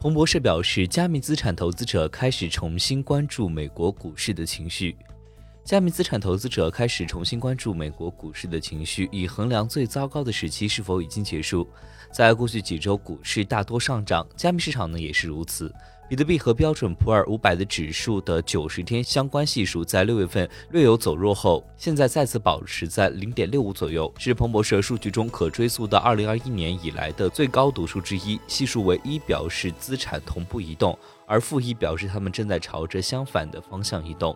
彭博社表示，加密资产投资者开始重新关注美国股市的情绪。加密资产投资者开始重新关注美国股市的情绪，以衡量最糟糕的时期是否已经结束。在过去几周，股市大多上涨，加密市场呢也是如此。比特币和标准普尔五百的指数的九十天相关系数在六月份略有走弱后，现在再次保持在零点六五左右，是彭博社数据中可追溯到二零二一年以来的最高读数之一。系数为一，表示资产同步移动，而负一表示它们正在朝着相反的方向移动。